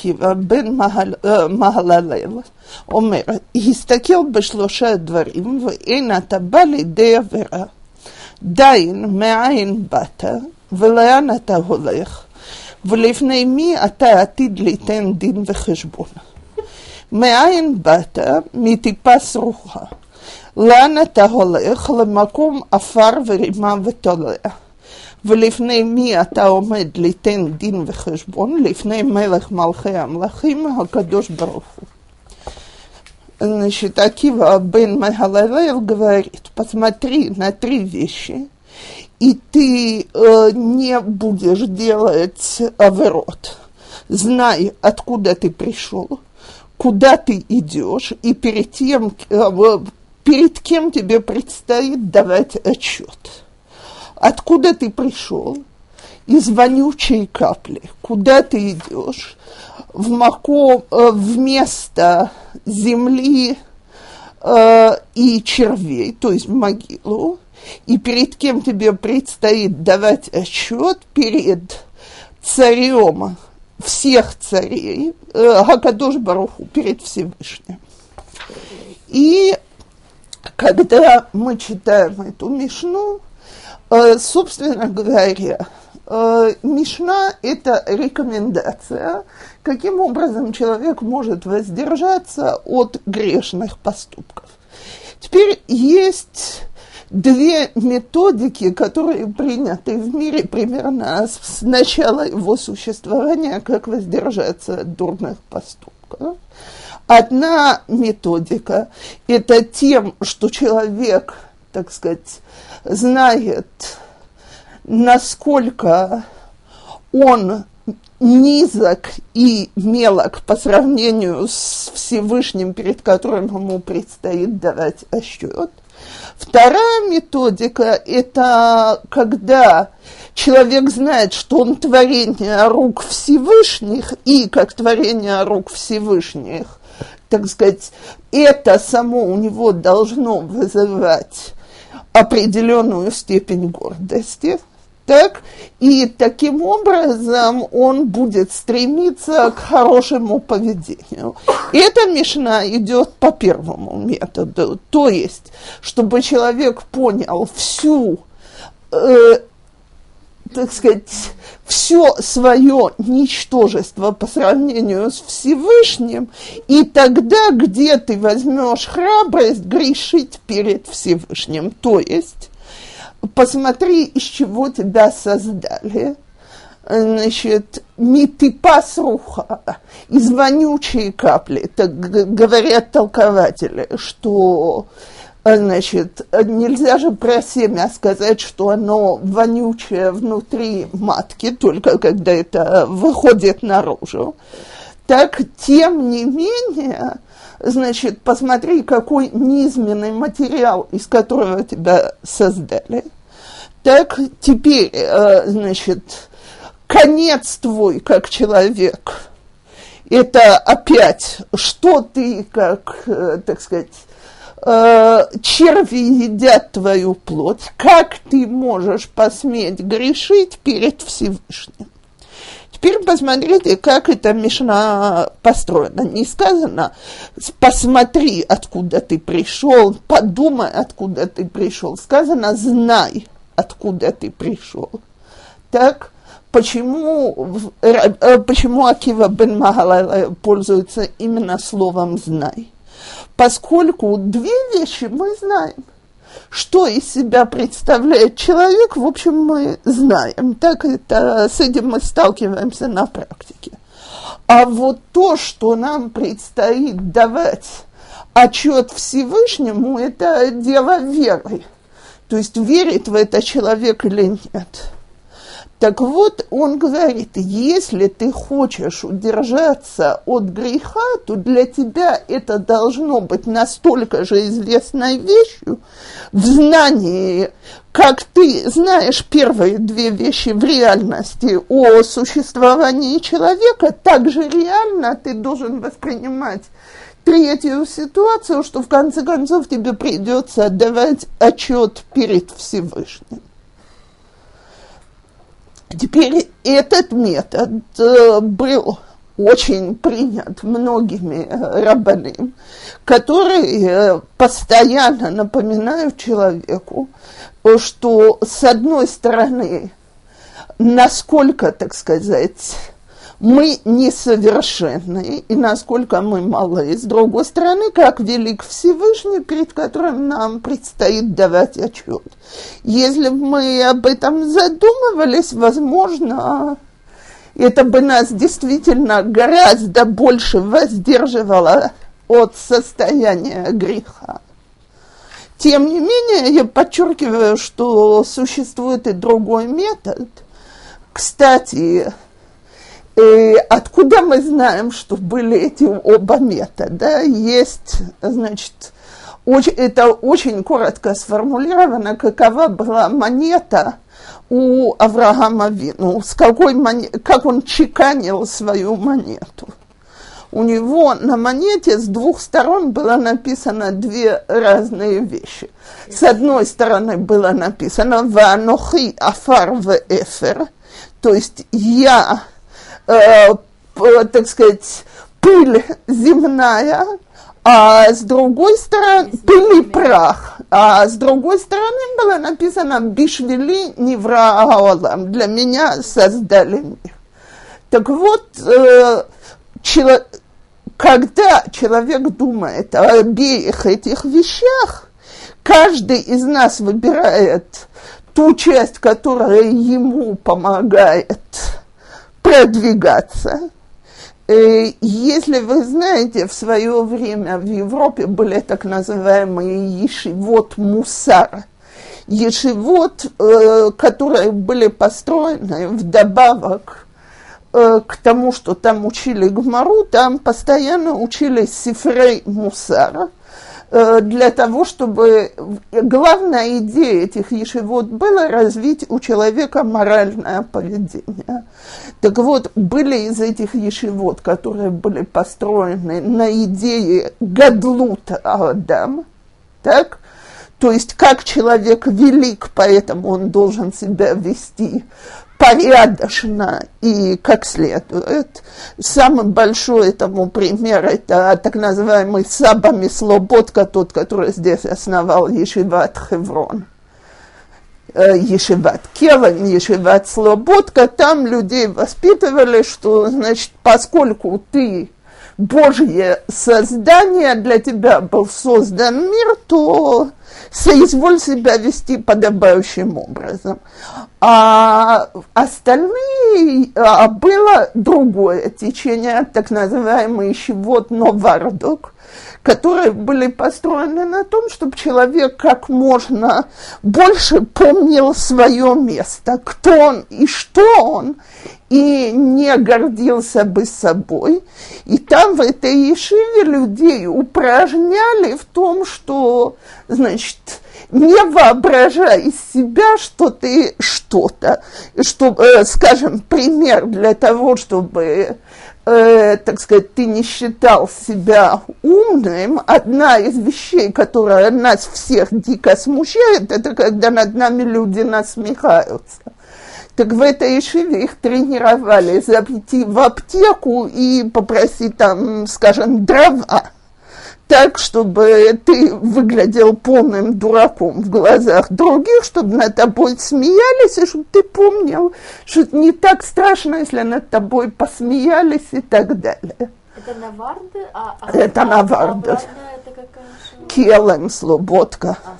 עקיבא בן מהללל אומר, הסתכל בשלושה דברים ואין אתה בא לידי עבירה. דיין, מאין באת ולאן אתה הולך, ולפני מי אתה עתיד ליתן דין וחשבון. מאין באת? מטיפה סרוחה. לאן אתה הולך? למקום עפר ורימה ותולע. ולפני מי אתה עומד ליתן דין וחשבון? לפני מלך מלכי המלכים, הקדוש ברוך הוא. Значит, Акива бен Магалалел говорит, посмотри на три вещи, и ты э, не будешь делать аверот. Знай, откуда ты пришел, куда ты идешь, и перед тем, э, перед кем тебе предстоит давать отчет. Откуда ты пришел? Из вонючей капли. Куда ты идешь? В, мако, э, в место земли э, и червей, то есть в могилу. И перед кем тебе предстоит давать отчет? Перед царем всех царей, э, Баруху, перед Всевышним. И когда мы читаем эту Мишну, собственно говоря, э, Мишна – это рекомендация, каким образом человек может воздержаться от грешных поступков. Теперь есть две методики, которые приняты в мире примерно с начала его существования, как воздержаться от дурных поступков. Одна методика – это тем, что человек, так сказать, знает, насколько он низок и мелок по сравнению с Всевышним, перед которым ему предстоит давать отчет. Вторая методика – это когда человек знает, что он творение рук Всевышних, и как творение рук Всевышних так сказать, это само у него должно вызывать определенную степень гордости, так, и таким образом он будет стремиться к хорошему поведению. И эта мишна идет по первому методу, то есть, чтобы человек понял всю э, так сказать, все свое ничтожество по сравнению с Всевышним, и тогда где ты возьмешь храбрость грешить перед Всевышним? То есть, посмотри, из чего тебя создали. Значит, митипас руха, из вонючей капли, так говорят толкователи, что Значит, нельзя же про семя сказать, что оно вонючее внутри матки, только когда это выходит наружу. Так, тем не менее, значит, посмотри, какой низменный материал, из которого тебя создали. Так, теперь, э, значит, конец твой как человек, это опять, что ты, как, э, так сказать, э, черви едят твою плоть, как ты можешь посметь грешить перед Всевышним? Теперь посмотрите, как эта мишна построена. Не сказано, посмотри, откуда ты пришел, подумай, откуда ты пришел. Сказано, знай, откуда ты пришел. Так, почему, э, почему Акива бен Магалай пользуется именно словом «знай»? Поскольку две вещи мы знаем. Что из себя представляет человек, в общем, мы знаем. Так это, с этим мы сталкиваемся на практике. А вот то, что нам предстоит давать отчет Всевышнему, это дело веры. То есть верит в это человек или нет. Так вот, он говорит, если ты хочешь удержаться от греха, то для тебя это должно быть настолько же известной вещью в знании, как ты знаешь первые две вещи в реальности о существовании человека, так же реально ты должен воспринимать третью ситуацию, что в конце концов тебе придется отдавать отчет перед Всевышним. Теперь этот метод э, был очень принят многими э, рабаним, которые э, постоянно напоминают человеку, что с одной стороны, насколько, так сказать, мы несовершенны, и насколько мы малы. С другой стороны, как велик Всевышний, перед которым нам предстоит давать отчет. Если бы мы об этом задумывались, возможно, это бы нас действительно гораздо больше воздерживало от состояния греха. Тем не менее, я подчеркиваю, что существует и другой метод. Кстати, откуда мы знаем, что были эти оба метода? Есть, значит, очень, это очень коротко сформулировано, какова была монета у Авраама Вину, с какой монет, как он чеканил свою монету. У него на монете с двух сторон было написано две разные вещи. С одной стороны было написано «Ванохи афар в эфер», то есть «я э, так сказать, пыль земная, а с другой стороны, пыль и прах, а с другой стороны было написано «Бишвели невра аолам», для меня создали мир. Так вот, э, чело, когда человек думает о обеих этих вещах, каждый из нас выбирает ту часть, которая ему помогает продвигаться. Э, если вы знаете, в свое время в Европе были так называемые ешивот мусар. Ешивот, э, которые были построены вдобавок э, к тому, что там учили Гмару, там постоянно учили сифрей мусара – для того, чтобы главная идея этих ешевод была развить у человека моральное поведение. Так вот, были из этих ешевод, которые были построены на идее гадлута Адам, так, то есть как человек велик, поэтому он должен себя вести порядочно и как следует. Самый большой этому пример – это так называемый Сабами Слободка, тот, который здесь основал Ешиват Хеврон. Э, Ешиват Келан, Ешиват Слободка, там людей воспитывали, что, значит, поскольку ты Божье создание, для тебя был создан мир, то соизволь себя вести подобающим образом. А остальные а, было другое течение, так называемый щевот Новардок, которые были построены на том, чтобы человек как можно больше помнил свое место, кто он и что он, и не гордился бы собой. И там в этой Ешиве людей упражняли в том, что, значит, не воображай из себя, что ты что-то. Что, э, скажем, пример для того, чтобы э, так сказать, ты не считал себя умным, одна из вещей, которая нас всех дико смущает, это когда над нами люди насмехаются. Так в этой Ишиве их тренировали зайти в аптеку и попросить там, скажем, дрова так, чтобы ты выглядел полным дураком в глазах других, чтобы над тобой смеялись, и чтобы ты помнил, что это не так страшно, если над тобой посмеялись и так далее. Это наварды? А, а, это а. А Келем, слободка. А,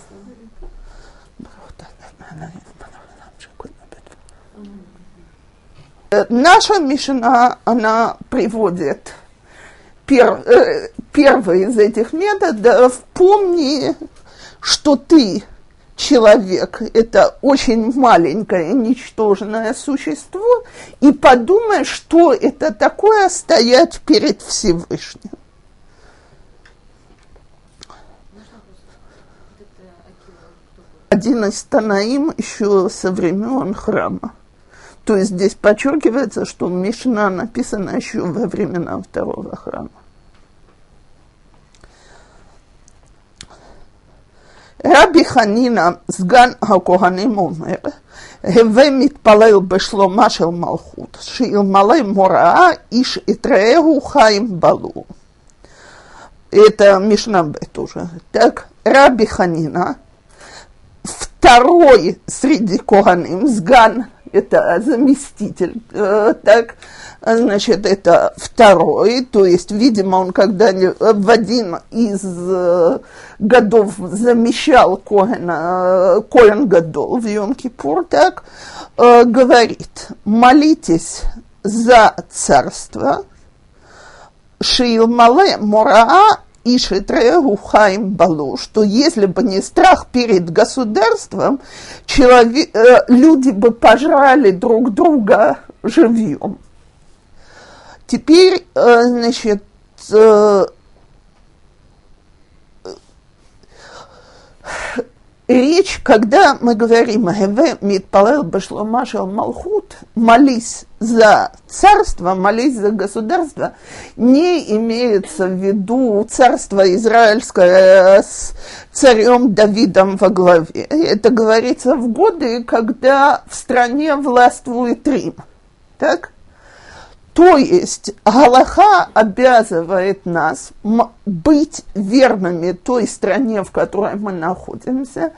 Наша Мишина, она приводит пер, э, первый из этих методов, помни, что ты человек, это очень маленькое, ничтожное существо, и подумай, что это такое стоять перед Всевышним. Один из Танаим еще со времен храма. То есть здесь подчеркивается, что Мишна написана еще во времена второго храма. רבי חנינא סגן הכהנים אומר, הווה מתפלל בשלומה של מלכות, שאלמלא מוראה איש את רעהו חיים בלו. Это Мишна Б тоже. Так, Раби Ханина, второй среди Коганим, Сган, это заместитель, э, так, значит, это второй, то есть, видимо, он когда в один из э, годов замещал Коэна, э, Коэн Гадол в Йом-Кипур, так, говорит, молитесь за царство, Шилмале Мораа и Шитреу Хайм Балу, что если бы не страх перед государством, человек, э, люди бы пожрали друг друга живьем. Теперь, э, значит, э, речь, когда мы говорим «Геве митпалел башлома шел малхут», молись за царство, молись за государство, не имеется в виду царство израильское с царем Давидом во главе. Это говорится в годы, когда в стране властвует Рим. Так? То есть Галаха обязывает нас быть верными той стране, в которой мы находимся,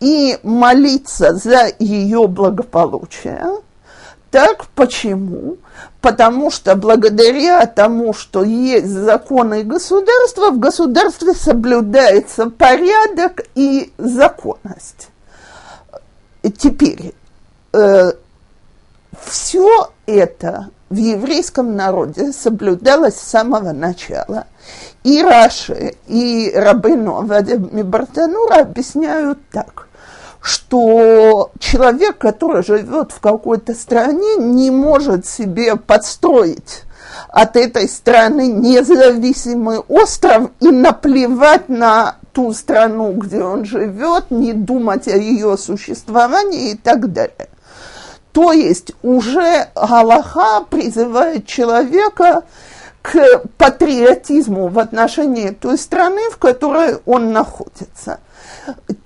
и молиться за ее благополучие. Так почему? Потому что благодаря тому, что есть законы государства, в государстве соблюдается порядок и законность. Теперь, э, все это в еврейском народе соблюдалось с самого начала. И Раши, и Рабыно Бартанура объясняют так, что человек, который живет в какой-то стране, не может себе подстроить от этой страны независимый остров и наплевать на ту страну, где он живет, не думать о ее существовании и так далее. То есть уже Галаха призывает человека к патриотизму в отношении той страны, в которой он находится.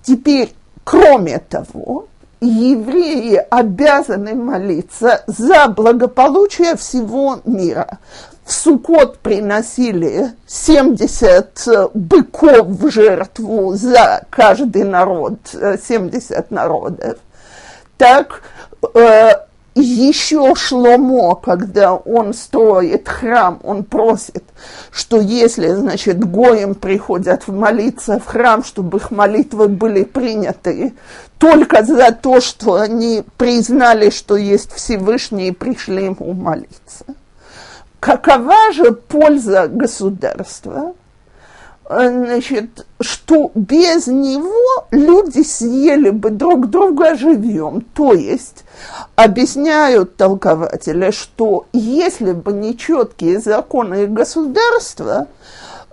Теперь, кроме того, евреи обязаны молиться за благополучие всего мира. В Сукот приносили 70 быков в жертву за каждый народ, 70 народов. Так, э, еще Шломо, когда он строит храм, он просит, что если, значит, гоем приходят молиться в храм, чтобы их молитвы были приняты. Только за то, что они признали, что есть Всевышний и пришли ему молиться. Какова же польза государства – значит, что без него люди съели бы друг друга живьем. То есть объясняют толкователи, что если бы нечеткие законы государства,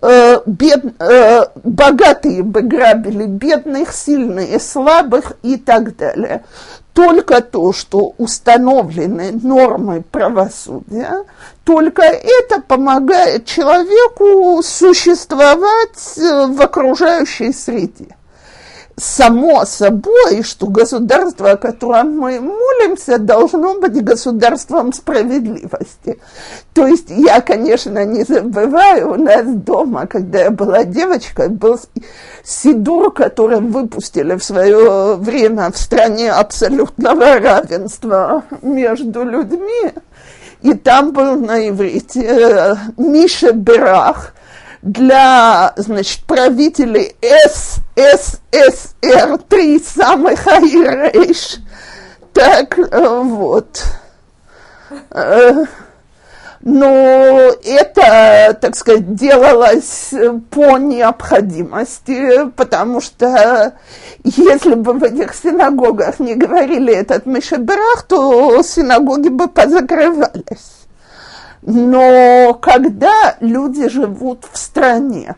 э, бед, э, богатые бы грабили бедных, сильные, слабых и так далее, только то, что установлены нормы правосудия, только это помогает человеку существовать э, в окружающей среде само собой, что государство, о котором мы молимся, должно быть государством справедливости. То есть я, конечно, не забываю, у нас дома, когда я была девочкой, был Сидур, который выпустили в свое время в стране абсолютного равенства между людьми. И там был на иврите э, Миша Берах – для, значит, правителей СССР, три самых Айрейш. Так, э, вот. Э, но это, так сказать, делалось по необходимости, потому что если бы в этих синагогах не говорили этот Мишеберах, то синагоги бы позакрывались. Но когда люди живут в стране,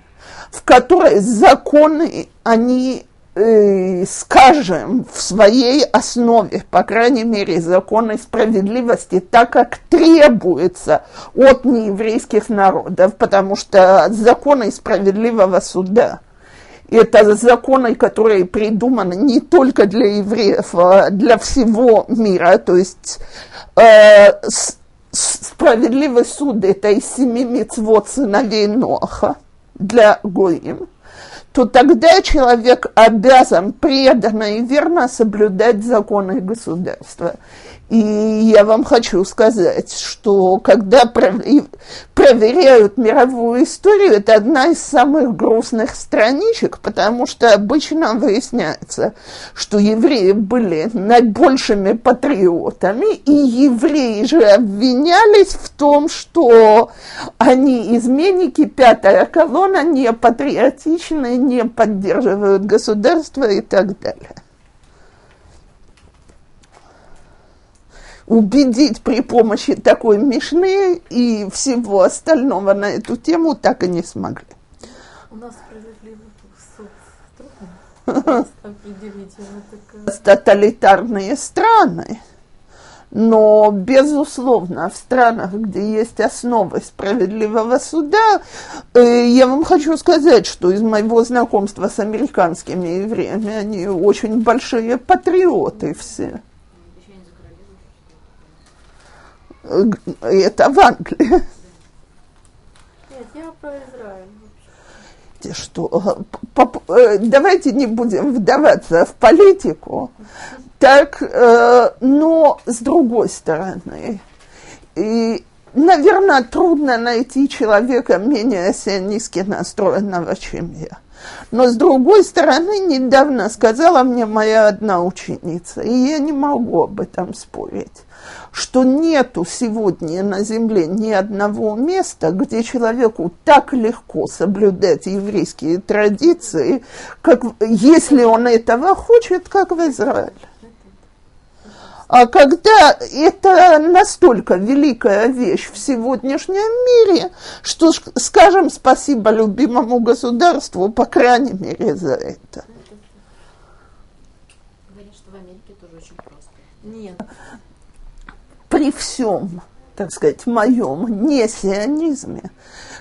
в которой законы, они, э, скажем, в своей основе, по крайней мере, законы справедливости, так как требуется от нееврейских народов, потому что законы справедливого суда Это законы, которые придуманы не только для евреев, а для всего мира. То есть э, справедливый суд – это из семи мецвод сыновей Ноха для Гоим то тогда человек обязан преданно и верно соблюдать законы государства. И я вам хочу сказать, что когда проверяют мировую историю, это одна из самых грустных страничек, потому что обычно выясняется, что евреи были наибольшими патриотами, и евреи же обвинялись в том, что они изменники, пятая колонна, не патриотичны, не поддерживают государство и так далее. Убедить при помощи такой мишны и всего остального на эту тему так и не смогли. У нас справедливый суд определить. Тоталитарные страны. Но, безусловно, в странах, где есть основы справедливого суда, э, я вам хочу сказать, что из моего знакомства с американскими евреями они очень большие патриоты все. Это в Англии. Нет, я про Израиль. Что, э, давайте не будем вдаваться в политику, так, э, но с другой стороны, и, наверное, трудно найти человека менее сионистски настроенного, чем я. Но с другой стороны, недавно сказала мне моя одна ученица, и я не могу об этом спорить что нету сегодня на земле ни одного места, где человеку так легко соблюдать еврейские традиции, как если он этого хочет, как в Израиле. А когда это настолько великая вещь в сегодняшнем мире, что скажем спасибо любимому государству, по крайней мере, за это. Говорят, что в Америке тоже очень просто. Нет при всем, так сказать, моем несионизме,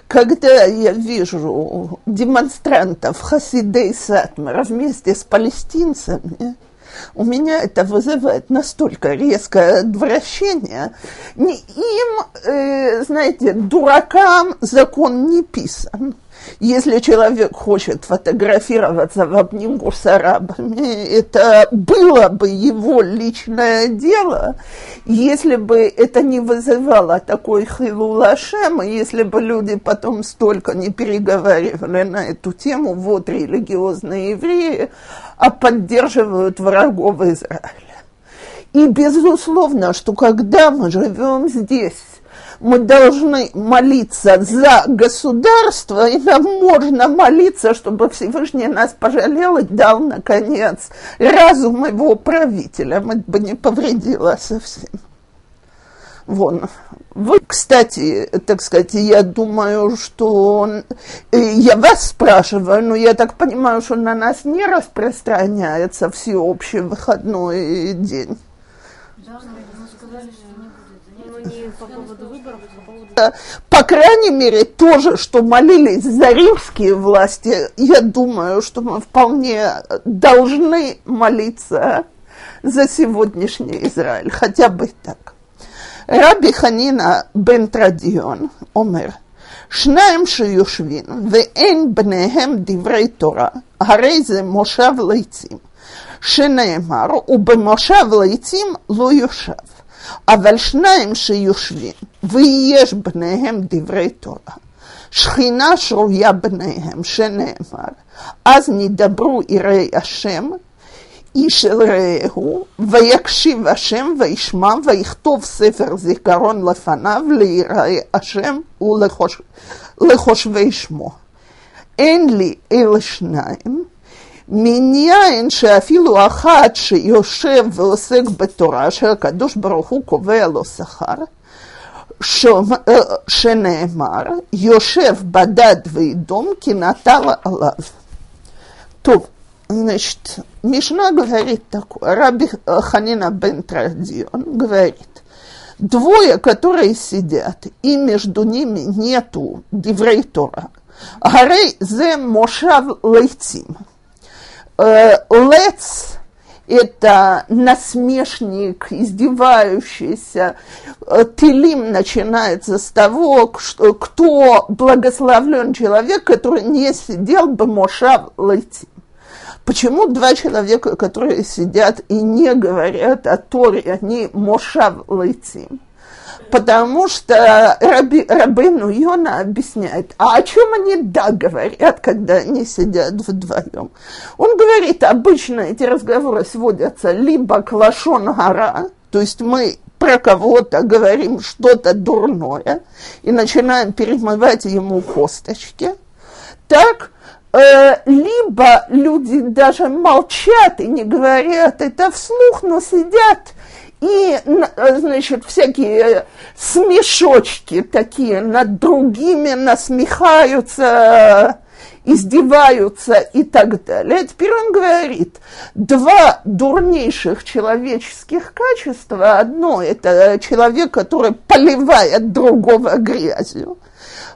когда я вижу демонстрантов Хасидей Сатмара вместе с палестинцами, у меня это вызывает настолько резкое отвращение. Им, э, знаете, дуракам закон не писан. Если человек хочет фотографироваться в обнимку с арабами, это было бы его личное дело, если бы это не вызывало такой хилулашем, если бы люди потом столько не переговаривали на эту тему, вот религиозные евреи, а поддерживают врагов Израиля. И безусловно, что когда мы живем здесь, мы должны молиться за государство, и нам можно молиться, чтобы Всевышний нас пожалел и дал, наконец, разум его правителя. Это бы не повредило совсем. Вон. Вы, кстати, так сказать, я думаю, что э, я вас спрашиваю, но я так понимаю, что на нас не распространяется всеобщий выходной день. Да, не по поводу выборов, а по поводу... По крайней мере, тоже, что молились за римские власти, я думаю, что мы вполне должны молиться за сегодняшний Израиль, хотя бы так. Раби Ханина бен Традион אומר, שניים שיושבים ואין בניהם דברי תורה, הרי זה מושב ליצים, שנאמר, ובמושב ליצים לא יושב. אבל שניים שיושבים ויש בניהם דברי תורה, שכינה שרויה בניהם, שנאמר, אז נדברו יראי השם, איש אל רעהו, ויקשיב השם וישמע, ויכתוב ספר זיכרון לפניו ליראי השם ולחושבי שמו. אין לי אלה שניים, Миньяин шеафилу ахат шеешев велосек бетора шеакадош баруху ковело сахар э, шенеемар йошев бадад вейдом кинатала алав. То, значит, Мишна говорит такое, Раби Ханина бен Традион говорит, двое, которые сидят, и между ними нету Деврейтора. Гарей зе мошав лейтим – Э, лец – это насмешник, издевающийся. Э, Тилим начинается с того, что, кто благословлен человек, который не сидел бы мошав лейтим. Почему два человека, которые сидят и не говорят о Торе, они мошав лейтим? Потому что Раби, Рабыну Йона объясняет, а о чем они да говорят, когда они сидят вдвоем? Он говорит, обычно эти разговоры сводятся либо к лашон гора, то есть мы про кого-то говорим что-то дурное и начинаем перемывать ему косточки, так Э, либо люди даже молчат и не говорят это вслух, но сидят и, э, значит, всякие смешочки такие над другими насмехаются, издеваются и так далее. Теперь он говорит, два дурнейших человеческих качества. Одно – это человек, который поливает другого грязью –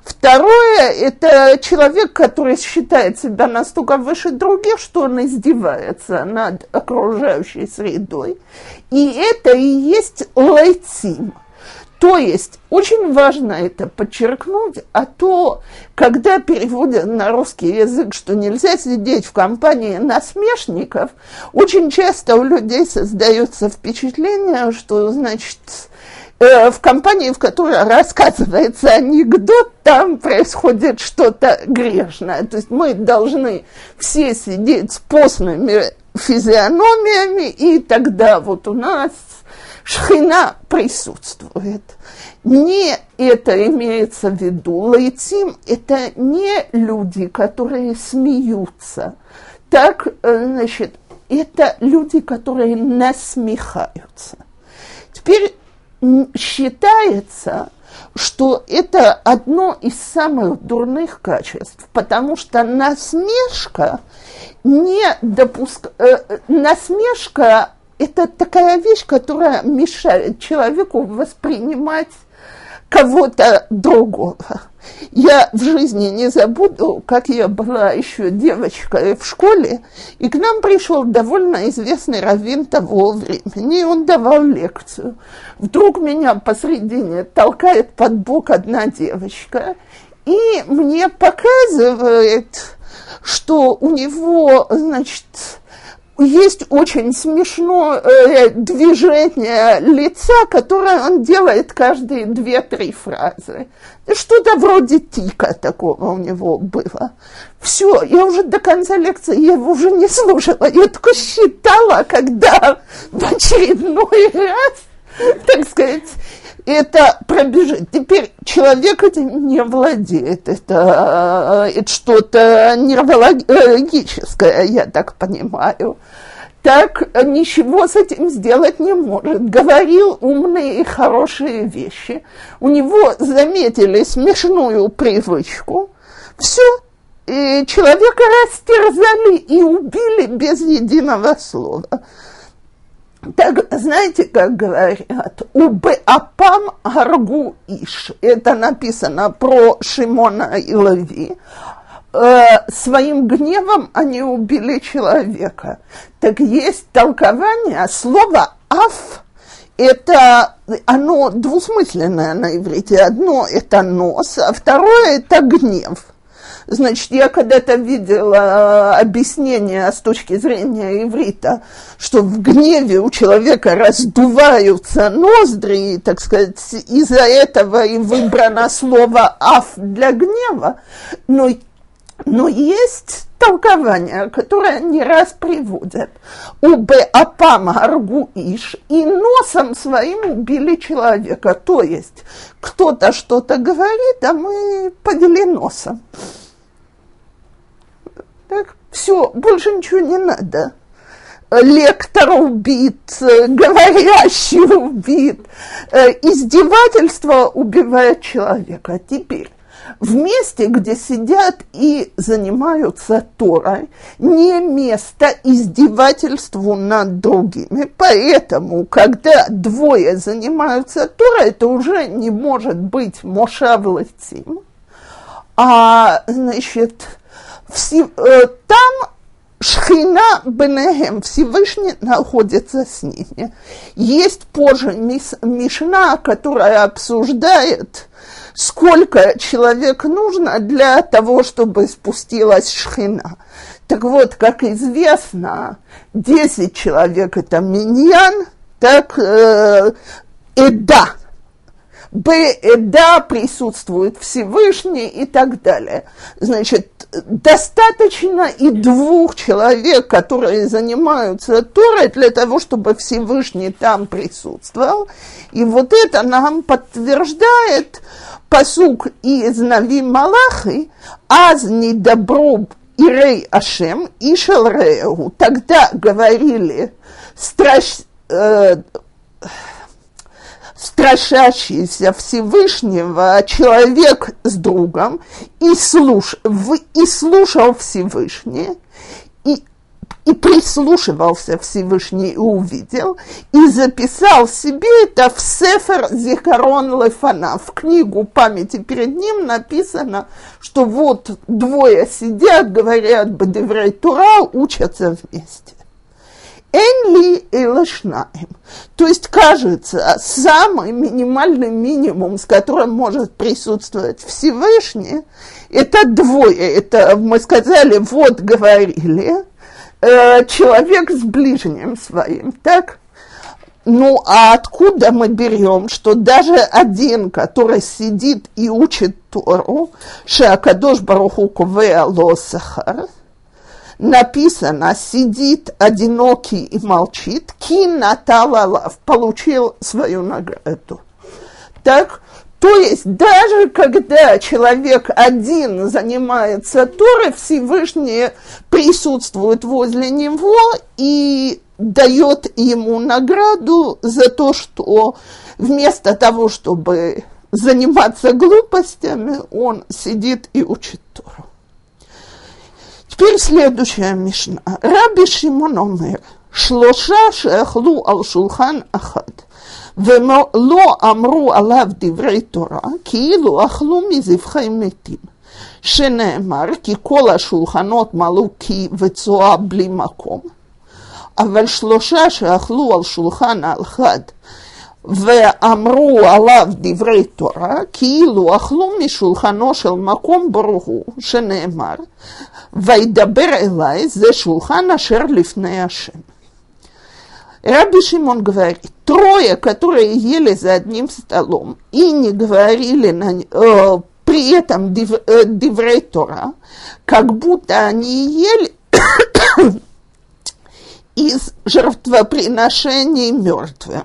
Второе – это человек, который считает себя настолько выше других, что он издевается над окружающей средой. И это и есть лайтим. То есть очень важно это подчеркнуть, а то, когда переводят на русский язык, что нельзя сидеть в компании насмешников, очень часто у людей создается впечатление, что, значит, в компании, в которой рассказывается анекдот, там происходит что-то грешное. То есть мы должны все сидеть с постными физиономиями, и тогда вот у нас шхина присутствует. Не это имеется в виду. Лайтим – это не люди, которые смеются. Так, э, значит, это люди, которые насмехаются. Теперь считается, что это одно из самых дурных качеств, потому что насмешка не допуск... Э, насмешка – это такая вещь, которая мешает человеку воспринимать кого-то другого. Я в жизни не забуду, как я была еще девочкой в школе, и к нам пришел довольно известный раввин того времени, и он давал лекцию. Вдруг меня посредине толкает под бок одна девочка, и мне показывает, что у него, значит, есть очень смешное э, движение лица, которое он делает каждые две-три фразы. Что-то вроде тика такого у него было. Все, я уже до конца лекции, я его уже не слушала, я только считала, когда в очередной раз, так сказать, это пробежит. Теперь человек этим не владеет, это, это что-то нейрологическое, я так понимаю. Так ничего с этим сделать не может. Говорил умные и хорошие вещи. У него заметили смешную привычку. Все, и человека растерзали и убили без единого слова. Так, знаете, как говорят, убе апам гаргу иш. Это написано про Шимона и Леви. Э, своим гневом они убили человека. Так есть толкование слова аф это оно двусмысленное на иврите. Одно это нос, а второе это гнев. Значит, я когда-то видела э, объяснение с точки зрения иврита, что в гневе у человека раздуваются ноздри, так сказать, из-за этого и выбрано слово «аф» для гнева, но но есть толкование, которое не раз приводят. Убе апам аргу иш, и носом своим убили человека. То есть кто-то что-то говорит, а мы подели носом. Так, все, больше ничего не надо. Лектор убит, говорящий убит, э, издевательство убивает человека. Теперь, в месте, где сидят и занимаются Торой, не место издевательству над другими. Поэтому, когда двое занимаются Торой, это уже не может быть Мошавлатим, а, значит, э, там Шхина Бенехем, Всевышний находится с ними. Есть позже мис, Мишна, которая обсуждает, сколько человек нужно для того, чтобы спустилась Шхина. Так вот, как известно, 10 человек – это миньян, так э, Эда – Б, да, присутствует Всевышний и так далее. Значит, достаточно и двух человек, которые занимаются Торой, для того, чтобы Всевышний там присутствовал. И вот это нам подтверждает посук из Нави Малахи, «Аз не добро Ирей Ашем и Шалреу». Тогда говорили страш, э, страшащийся Всевышнего человек с другом и, слуш, в, и слушал Всевышний, и, и прислушивался Всевышний и увидел, и записал себе это в Сефер Зихарон Лефана, в книгу памяти перед ним написано, что вот двое сидят, говорят Бадеврей Тура, учатся вместе. Энли и лошнаем. То есть, кажется, самый минимальный минимум, с которым может присутствовать Всевышний, это двое. Это, мы сказали, вот говорили, э, человек с ближним своим, так? Ну, а откуда мы берем, что даже один, который сидит и учит Тору, Шакадош Баруху Ковеа Лосахар, написано, сидит одинокий и молчит, кин наталалав, получил свою награду. Так, то есть даже когда человек один занимается Торой, Всевышний присутствует возле него и дает ему награду за то, что вместо того, чтобы заниматься глупостями, он сидит и учит Тору. Теперь следующая мишна. Раби Шимон омер, шлоша שאכלו על שולחן אחד, ולא אמרו עליו דברי תורה, כאילו אכלו מזבחי מתים. שנאמר כי כל השולחנות מלאו כי וצואה בלי מקום, אבל שלושה שאכלו על שולחן אחד ואמרו עליו דברי תורה, כאילו אכלו משולחנו של מקום ברוך הוא, שנאמר, וידבר אליי, זה שולחן אשר לפני השם. Раби Шимон говорит, трое, которые ели за одним столом и не говорили на, э, при этом див, э, диврей Тора, как будто они ели из жертвоприношений мертвым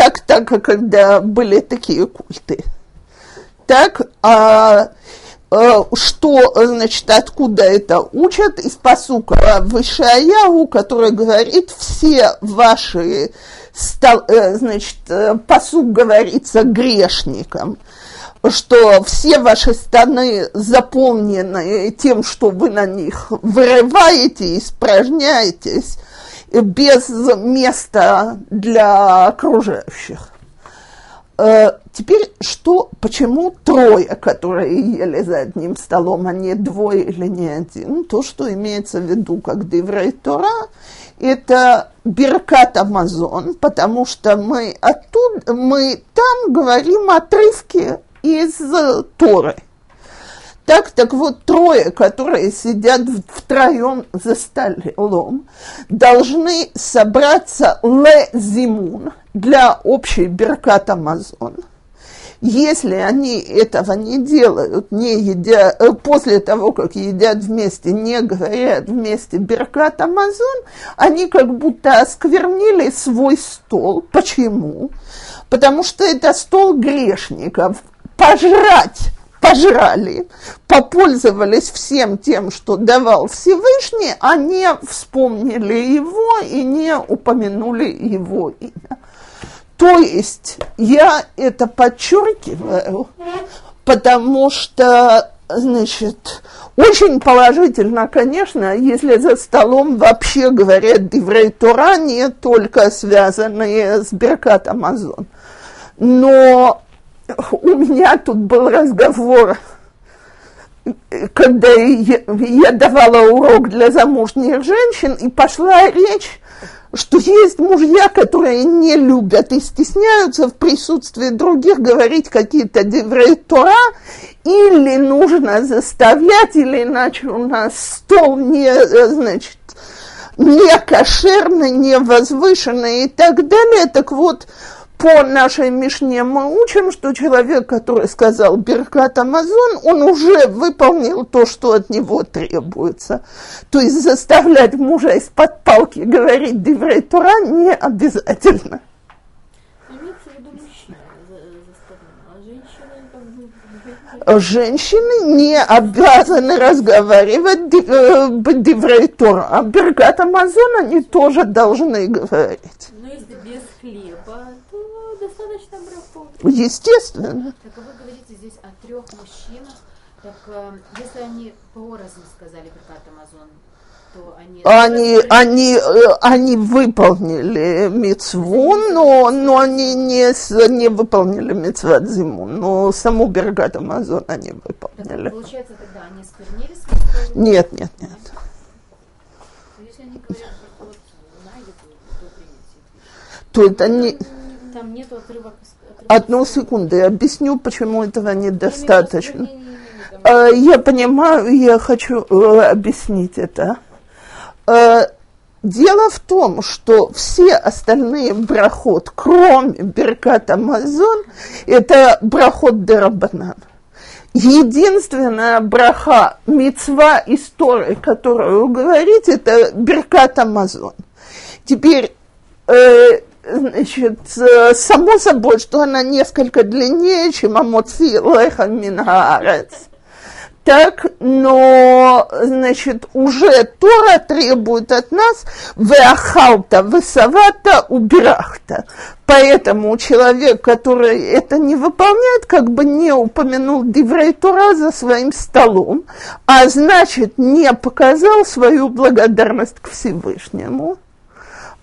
так, так, когда были такие культы. Так, а, а, что, значит, откуда это учат? Из посука Вышаяу, который говорит, все ваши, э, значит, э, посук говорится грешникам, что все ваши станы заполнены тем, что вы на них вырываете, испражняетесь, без места для окружающих. Э, теперь что, почему трое, которые ели за одним столом, а не двое или не один? То, что имеется в виду как Деврей Тора, это Беркат Амазон, потому что мы оттуда, мы там говорим отрывки из Торы – так, так вот, трое, которые сидят втроем за столом, должны собраться ле-зимун для общей беркат Амазон. Если они этого не делают, не едя, после того, как едят вместе, не говорят вместе Беркат Амазон, они как будто осквернили свой стол. Почему? Потому что это стол грешников. Пожрать пожрали, попользовались всем тем, что давал Всевышний, а не вспомнили его и не упомянули его имя. То есть я это подчеркиваю, потому что, значит, очень положительно, конечно, если за столом вообще говорят Диврей Тора, не только связанные с Беркат Амазон. Но у меня тут был разговор когда я, я давала урок для замужних женщин, и пошла речь, что есть мужья, которые не любят и стесняются в присутствии других говорить какие-то деврей Тора, или нужно заставлять, или иначе у нас стол не, значит, не кошерный, не возвышенный и так далее. Так вот, по нашей Мишне мы учим, что человек, который сказал Беркат Амазон, он уже выполнил то, что от него требуется. То есть заставлять мужа из-под палки говорить Деврей Тура не обязательно. А женщины не обязаны разговаривать Деврей Тура. А Беркат Амазон они тоже должны говорить. Но если без хлеба. Естественно. Так а вы говорите здесь о трех мужчинах. Так э, если они порознь сказали Беркат Амазон, то они... Они, они, э, они выполнили мецву, но, но они не, не выполнили мецват зиму. Но саму Бергат Амазон они Так выполнили. получается тогда они сквернили свои слова? Нет, нет, нет. Но Если они говорят то это не... Там нету отрывок. Одну секунду, я объясню, почему этого недостаточно. Не, не, не, не, не, там- Э, Я понимаю, я хочу э, объяснить это. Э, Дело в том, что все остальные брахот, кроме Беркат Амазон, это брахот Дерабанан. Единственная браха, мецва истории, которую вы говорите, это Беркат Амазон. Теперь, э, значит, э, само собой, что она несколько длиннее, чем Амоци Леха Мингаарец. Так, но, значит, уже Тора требует от нас «Веахалта, высовата, убирахта». Поэтому человек, который это не выполняет, как бы не упомянул Диврей Тора за своим столом, а значит, не показал свою благодарность к Всевышнему.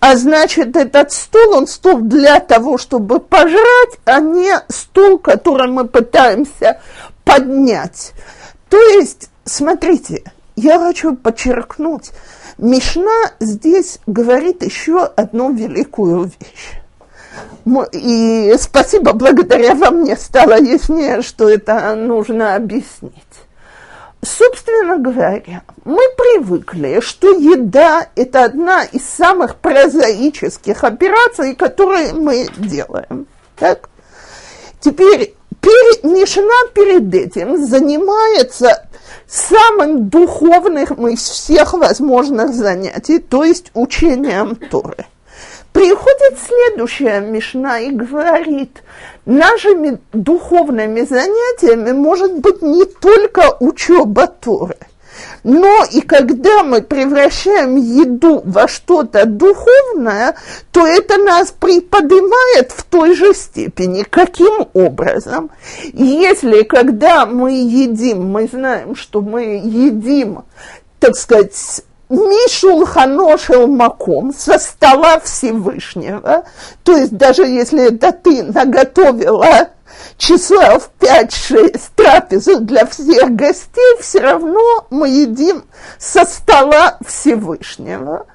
А значит, этот стул, он стул для того, чтобы пожрать, а не стул, который мы пытаемся поднять. То есть, смотрите, я хочу подчеркнуть, Мишна здесь говорит еще одну великую вещь. И спасибо, благодаря вам мне стало яснее, что это нужно объяснить. Собственно говоря, мы привыкли, что еда – это одна из самых прозаических операций, которые мы делаем. Так? Теперь перед, Мишна перед этим занимается самым духовным из всех возможных занятий, то есть учением Торы. Приходит следующая Мишна и говорит, нашими духовными занятиями может быть не только учеба Торы, но и когда мы превращаем еду во что-то духовное, то это нас приподнимает в той же степени. Каким образом? Если когда мы едим, мы знаем, что мы едим, так сказать, Мишул Ханошел Маком со стола Всевышнего, то есть даже если это ты наготовила часов 5-6 трапезу для всех гостей, все равно мы едим со стола Всевышнего.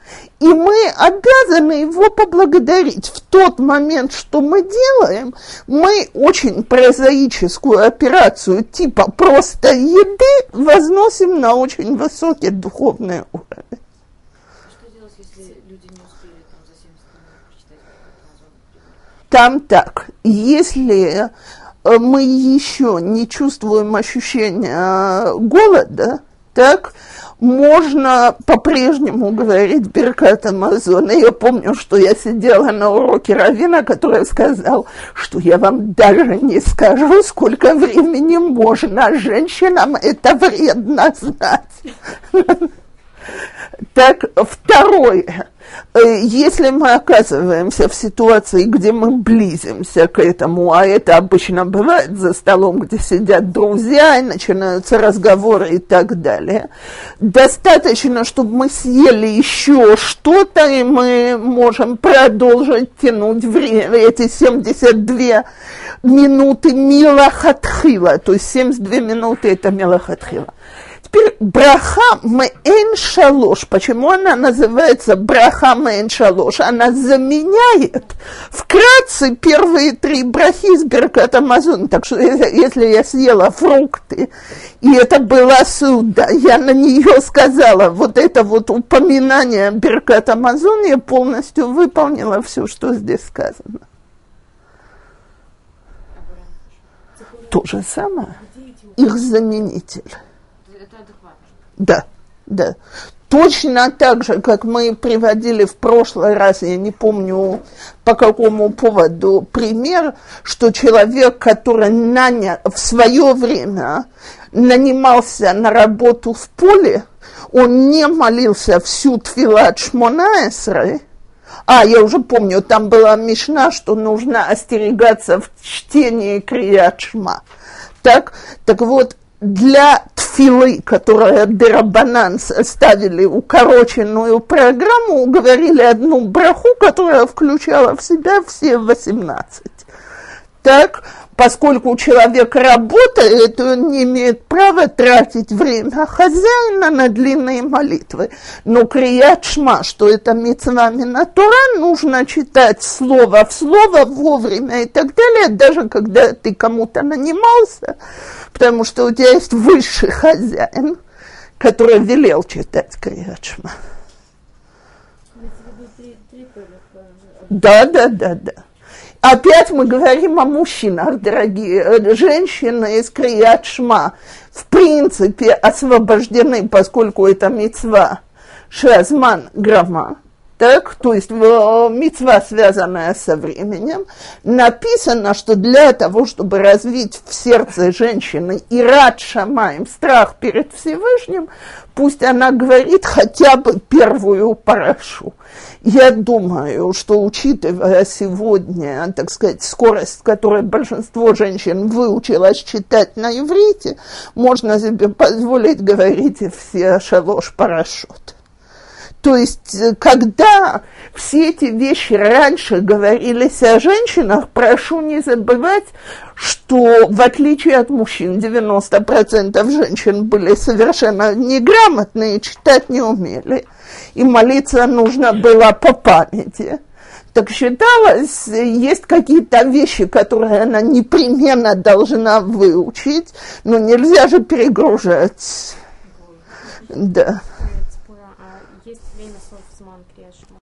И мы обязаны его поблагодарить. В тот момент, что мы делаем, мы очень прозаическую операцию типа просто еды возносим на очень высокий духовный уровень. Там за 70 минут прочитать Беркат Амазон? Там так, если э, мы еще не чувствуем ощущения голода, так, можно по-прежнему говорить Беркат Амазона. Я помню, что я сидела на уроке Равина, который сказал, что я вам даже не скажу, сколько времени можно. Женщинам это вредно знать. Так, второе. Э, если мы оказываемся в ситуации, где мы близимся к этому, а это обычно бывает за столом, где сидят друзья, и начинаются разговоры и так далее, достаточно, чтобы мы съели еще что-то, и мы можем продолжить тянуть время, эти 72 минуты милахатхила, то есть 72 минуты это милахатхила. Теперь браха мээн шалош. Почему она называется браха мээн шалош? Она заменяет вкратце первые три брахи из Беркат Амазон. Так что если я съела фрукты, и это была суда, я на нее сказала, вот это вот упоминание Беркат Амазон, я полностью выполнила все, что здесь сказано. То же самое. Их заменитель. Да, да. Точно так же, как мы приводили в прошлый раз, я не помню по какому поводу, пример, что человек, который нанял в свое время нанимался на работу в поле, он не молился всю Твилат Шмонаэсры, а, я уже помню, там была мишна, что нужно остерегаться в чтении Криячма. Так, так вот, для тфилы, которые Дерабанан составили укороченную программу, говорили одну браху, которая включала в себя все 18. Так, поскольку человек работает, он не имеет права тратить время хозяина на длинные молитвы. Но крият шма, что это митцва Минатура, нужно читать слово в слово вовремя и так далее, даже когда ты кому-то нанимался, потому что у тебя есть высший хозяин, который велел читать крият шма. Да, да, да, да. Опять мы говорим о мужчинах, дорогие. Женщины из Крият в принципе освобождены, поскольку это мецва Шазман Грама так, то есть мецва, связанная со временем, написано, что для того, чтобы развить в сердце женщины и рад шамаем страх перед Всевышним, пусть она говорит хотя бы первую парашу. Я думаю, что учитывая сегодня, так сказать, скорость, с которой большинство женщин выучилось читать на иврите, можно себе позволить говорить все шалош парашют. То есть, э, когда все эти вещи раньше говорились о женщинах, прошу не забывать, что в отличие от мужчин, 90% женщин были совершенно неграмотные, читать не умели, и молиться нужно было по памяти. Так считалось, есть какие-то вещи, которые она непременно должна выучить, но нельзя же перегружать. Да.